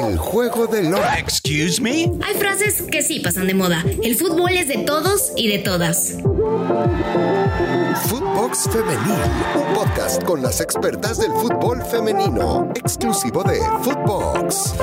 El juego de los... Excuse me. Hay frases que sí pasan de moda. El fútbol es de todos y de todas. Footbox Femenil, un podcast con las expertas del fútbol femenino, exclusivo de Footbox.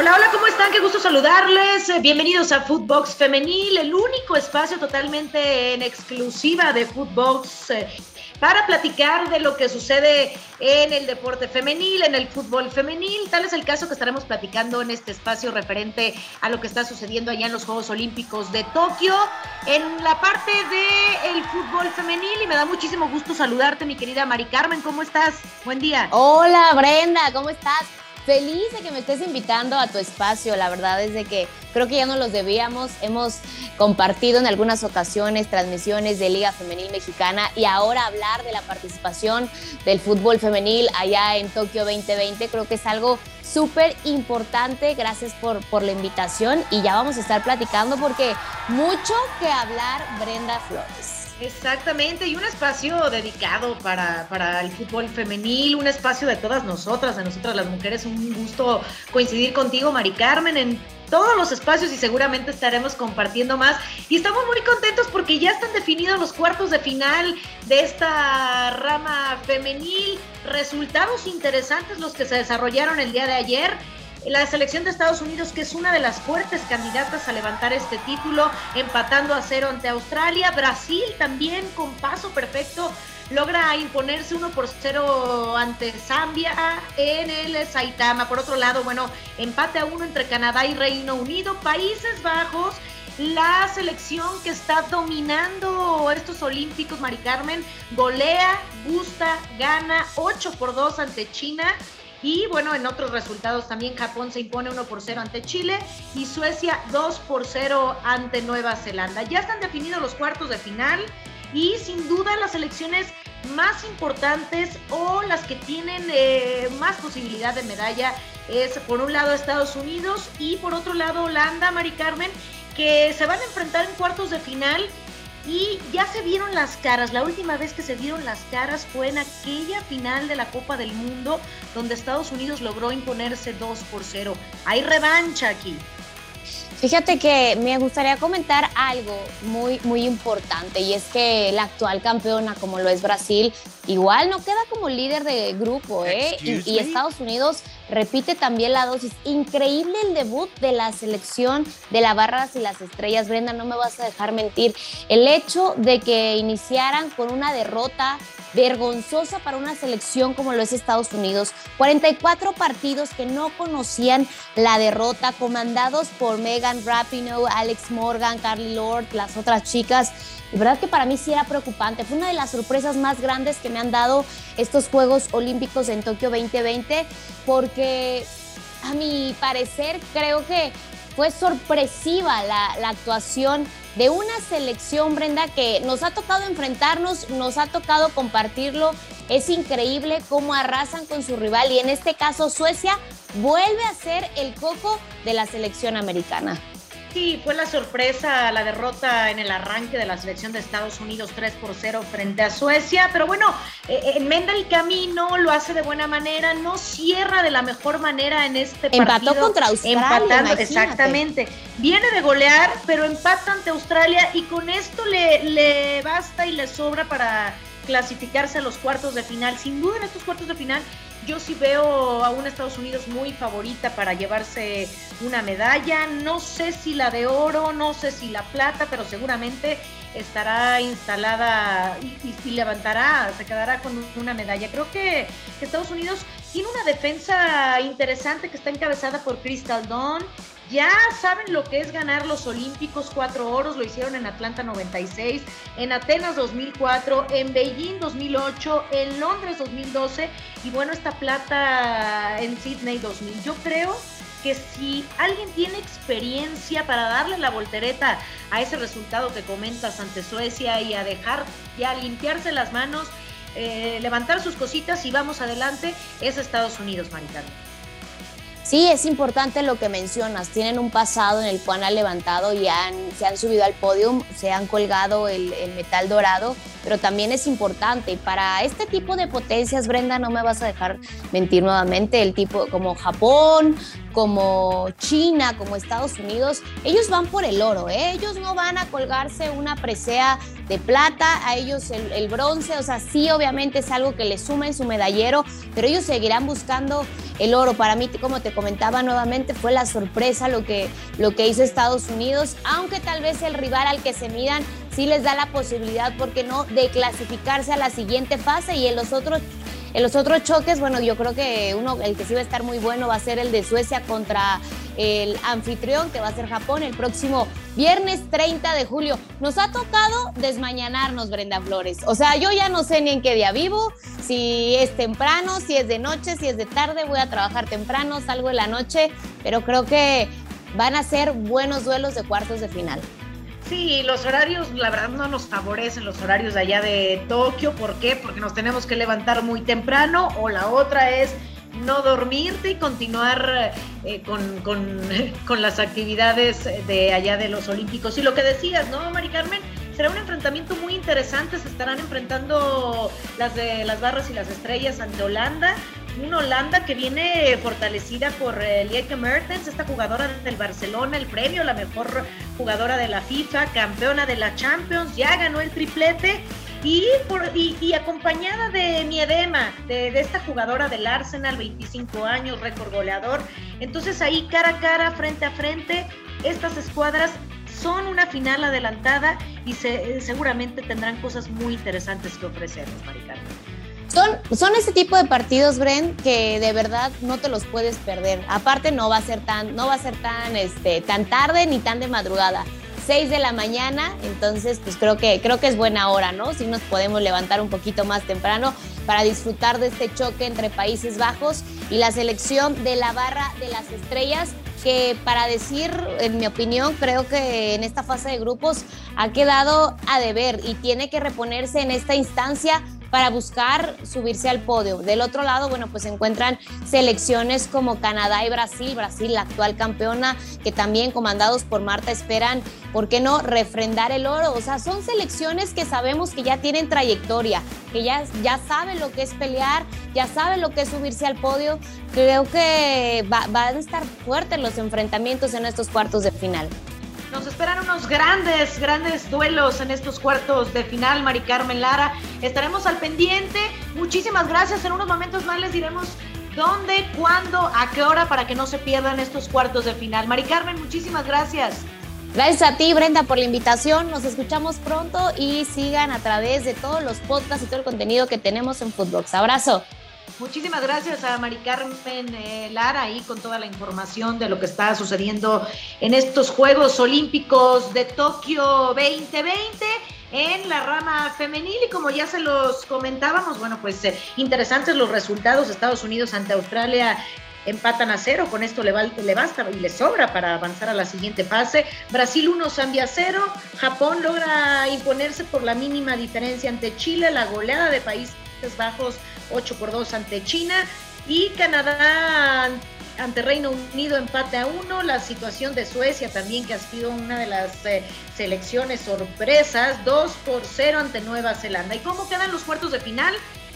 Hola, hola, ¿cómo están? Qué gusto saludarles. Eh, Bienvenidos a Footbox Femenil, el único espacio totalmente en exclusiva de Footbox eh, para platicar de lo que sucede en el deporte femenil, en el fútbol femenil. Tal es el caso que estaremos platicando en este espacio referente a lo que está sucediendo allá en los Juegos Olímpicos de Tokio, en la parte del el fútbol femenil. Y me da muchísimo gusto saludarte, mi querida Mari Carmen. ¿Cómo estás? Buen día. Hola, Brenda, ¿cómo estás? Feliz de que me estés invitando a tu espacio. La verdad es de que creo que ya no los debíamos. Hemos compartido en algunas ocasiones transmisiones de Liga Femenil Mexicana y ahora hablar de la participación del fútbol femenil allá en Tokio 2020 creo que es algo súper importante. Gracias por, por la invitación y ya vamos a estar platicando porque mucho que hablar, Brenda Flores. Exactamente, y un espacio dedicado para, para, el fútbol femenil, un espacio de todas nosotras, de nosotras las mujeres. Un gusto coincidir contigo, Mari Carmen, en todos los espacios y seguramente estaremos compartiendo más. Y estamos muy contentos porque ya están definidos los cuartos de final de esta rama femenil. Resultados interesantes los que se desarrollaron el día de ayer la selección de Estados Unidos, que es una de las fuertes candidatas a levantar este título, empatando a cero ante Australia. Brasil también con paso perfecto logra imponerse uno por cero ante Zambia en el Saitama. Por otro lado, bueno, empate a uno entre Canadá y Reino Unido. Países Bajos la selección que está dominando estos Olímpicos, Mari Carmen, golea, gusta, gana 8 por 2 ante China. Y bueno, en otros resultados también Japón se impone 1 por 0 ante Chile y Suecia 2 por 0 ante Nueva Zelanda. Ya están definidos los cuartos de final y sin duda las selecciones más importantes o las que tienen eh, más posibilidad de medalla es por un lado Estados Unidos y por otro lado Holanda, Mari Carmen, que se van a enfrentar en cuartos de final y ya se vieron las caras. La última vez que se vieron las caras fue en aquella final de la Copa del Mundo, donde Estados Unidos logró imponerse 2 por 0. Hay revancha aquí. Fíjate que me gustaría comentar algo muy, muy importante y es que la actual campeona, como lo es Brasil, igual no queda como líder de grupo, ¿eh? Y, y, Estados Unidos repite también la dosis. Increíble el debut de la selección de la Barras y las Estrellas. Brenda, no me vas a dejar mentir. El hecho de que iniciaran con una derrota vergonzosa para una selección como lo es Estados Unidos. 44 partidos que no conocían la derrota, comandados por Megan Rapinoe, Alex Morgan, Carly Lord, las otras chicas. Y verdad que para mí sí era preocupante. Fue una de las sorpresas más grandes que me han dado estos Juegos Olímpicos en Tokio 2020, porque a mi parecer creo que fue sorpresiva la, la actuación de una selección, Brenda, que nos ha tocado enfrentarnos, nos ha tocado compartirlo. Es increíble cómo arrasan con su rival y en este caso Suecia vuelve a ser el coco de la selección americana. Sí, fue la sorpresa la derrota en el arranque de la selección de Estados Unidos 3 por 0 frente a Suecia, pero bueno, eh, enmenda el camino, lo hace de buena manera, no cierra de la mejor manera en este Empató partido. Empató contra Australia, Empatando, exactamente. Viene de golear, pero empata ante Australia y con esto le, le basta y le sobra para clasificarse a los cuartos de final. Sin duda en estos cuartos de final yo sí veo a un Estados Unidos muy favorita para llevarse una medalla. No sé si la de oro, no sé si la plata, pero seguramente estará instalada y, y, levantará, se quedará con una medalla. Creo que Estados Unidos tiene una defensa interesante que está encabezada por Crystal Dawn. Ya saben lo que es ganar los Olímpicos, cuatro oros, lo hicieron en Atlanta 96, en Atenas 2004, en Beijing 2008, en Londres 2012 y bueno, esta plata en Sydney 2000. Yo creo que si alguien tiene experiencia para darle la voltereta a ese resultado que comentas ante Suecia y a dejar ya limpiarse las manos, eh, levantar sus cositas y vamos adelante, es Estados Unidos, Maritana. Sí, es importante lo que mencionas. Tienen un pasado en el cual han levantado y han, se han subido al podio, se han colgado el, metal dorado pero también es importante. Para este tipo de potencias, Brenda, no me vas a dejar mentir nuevamente, el tipo como Japón, como China, como Estados Unidos, ellos van por el oro, ¿eh? ellos no van a colgarse una presea de plata, a ellos el, bronce, o sea, sí, obviamente es algo que les suma en su medallero, pero ellos seguirán buscando el oro. Para mí, como te comentaba nuevamente, fue la sorpresa lo que, lo que hizo Estados Unidos, aunque tal vez el rival al que se midan sí les da la posibilidad, ¿por qué no?, de clasificarse a la siguiente fase y en los otros en los otros choques, bueno, yo creo que uno, el que sí va a estar muy bueno va a ser el de Suecia contra el anfitrión, que va a ser Japón, el próximo viernes 30 de julio. Nos ha tocado desmañanarnos, Brenda Flores. O sea, yo ya no sé ni en qué día vivo, si es temprano, si es de noche, si es de tarde, voy a trabajar temprano, salgo en la noche, pero creo que van a ser buenos duelos de cuartos de final. Sí, los horarios, la verdad, no nos favorecen los horarios de allá de Tokio. ¿Por qué? Porque nos tenemos que levantar muy temprano. O la otra es no dormirte y continuar eh, con, con, las actividades de allá de los Olímpicos. Y lo que decías, ¿no, Mari Carmen? Será un enfrentamiento muy interesante. Se estarán enfrentando las de las barras y las estrellas ante Holanda una Holanda que viene fortalecida por eh, Lieke Mertens, esta jugadora del Barcelona, el premio, la mejor jugadora de la FIFA, campeona de la Champions, ya ganó el triplete y, acompañada de Miedema, de, de, esta jugadora del Arsenal, 25 años, récord goleador. Entonces ahí cara a cara, frente a frente, estas escuadras son una final adelantada y se, seguramente tendrán cosas muy interesantes que ofrecernos, Maricarmen. Son, son ese tipo de partidos, Bren, que de verdad no te los puedes perder. Aparte no va a ser tan, no va a ser tan, este, tan tarde ni tan de madrugada. 6 de la mañana, entonces pues creo que, creo que es buena hora, ¿no? Si nos podemos levantar un poquito más temprano para disfrutar de este choque entre Países Bajos y la selección de la barra de las estrellas, que para decir, en mi opinión, creo que en esta fase de grupos ha quedado a deber y tiene que reponerse en esta instancia para buscar subirse al podio. Del otro lado, bueno, pues se encuentran selecciones como Canadá y Brasil, Brasil la actual campeona, que también comandados por Marta esperan, ¿por qué no?, refrendar el oro. O sea, son selecciones que sabemos que ya tienen trayectoria, que ya, ya saben lo que es pelear, ya saben lo que es subirse al podio. Creo que va, van a estar fuertes los enfrentamientos en estos cuartos de final. Nos esperan unos grandes, grandes duelos en estos cuartos de final, Mari Carmen Lara. Estaremos al pendiente. Muchísimas gracias. En unos momentos más les diremos dónde, cuándo, a qué hora para que no se pierdan estos cuartos de final. Mari Carmen, muchísimas gracias. Gracias a ti, Brenda, por la invitación. Nos escuchamos pronto y sigan a través de todos los podcasts y todo el contenido que tenemos en Footbox. Abrazo. Muchísimas gracias a Mari Carmen eh, Lara ahí con toda la información de lo que está sucediendo en estos Juegos Olímpicos de Tokio 2020 en la rama femenil y como ya se los comentábamos, bueno, pues eh, interesantes los resultados. Estados Unidos ante Australia empatan a cero, con esto le, le, basta y le sobra para avanzar a la siguiente fase. Brasil 1, Zambia 0, Japón logra imponerse por la mínima diferencia ante Chile, la goleada de Países Bajos 8 por 2 ante China y Canadá ante Reino Unido empate a 1, la situación de Suecia también que ha sido una de las eh, selecciones sorpresas, 2 por 0 ante Nueva Zelanda. ¿Y cómo quedan los cuartos de final?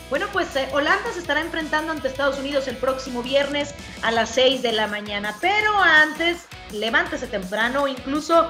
Bueno, pues eh, Holanda se estará enfrentando ante Estados Unidos el próximo viernes a las 6 de la mañana, pero antes levántese temprano, incluso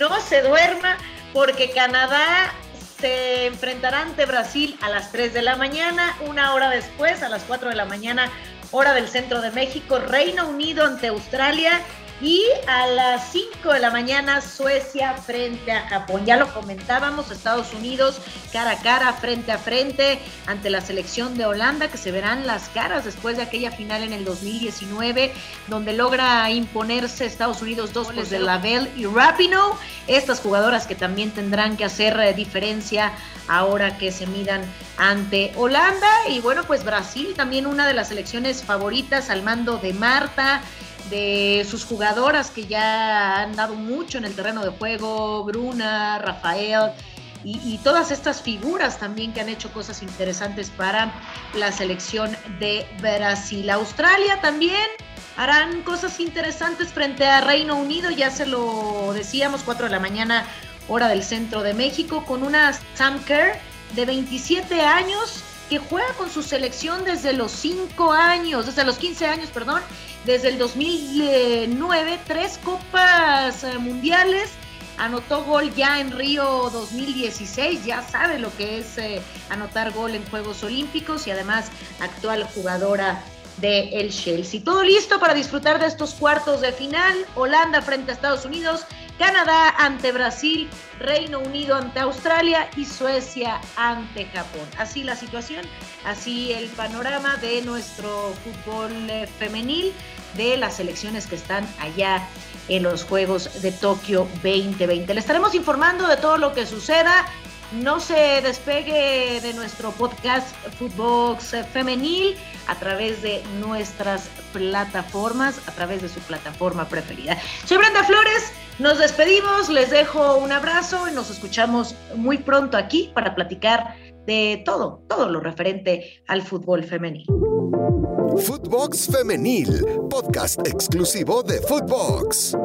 no se duerma porque Canadá se enfrentará ante Brasil a las 3 de la mañana, una hora después, a las 4 de la mañana, hora del centro de México, Reino Unido ante Australia y a las 5 de la mañana, Suecia frente a Japón. Ya lo comentábamos, Estados Unidos cara a cara, frente a frente, ante la selección de Holanda, que se verán las caras después de aquella final en el 2019, donde logra imponerse Estados Unidos dos goles de Lavelle y Rapino. Estas jugadoras que también tendrán que hacer eh, diferencia ahora que se midan ante Holanda. Y bueno, pues Brasil también una de las selecciones favoritas al mando de Marta de sus jugadoras que ya han dado mucho en el terreno de juego, Bruna, Rafael y, todas estas figuras también que han hecho cosas interesantes para la selección de Brasil. Australia también harán cosas interesantes frente a Reino Unido, ya se lo decíamos, 4 de la mañana hora del centro de México, con una Sam Kerr de 27 años que juega con su selección desde los 5 años, desde los 15 años, perdón, desde el 2009, tres copas eh, mundiales, anotó gol ya en Río 2016, ya sabe lo que es eh, anotar gol en Juegos Olímpicos y además actual jugadora de el Chelsea. Todo listo para disfrutar de estos cuartos de final. Holanda frente a Estados Unidos, Canadá ante Brasil, Reino Unido ante Australia y Suecia ante Japón. Así la situación, así el panorama de nuestro fútbol eh, femenil, de las selecciones que están allá en los Juegos de Tokio 2020. Le estaremos informando de todo lo que suceda no se despegue de nuestro podcast Footbox Femenil a través de nuestras plataformas, a través de su plataforma preferida. Soy Brenda Flores, nos despedimos, les dejo un abrazo y nos escuchamos muy pronto aquí para platicar de todo, todo lo referente al fútbol femenil. Footbox Femenil, podcast exclusivo de Footbox.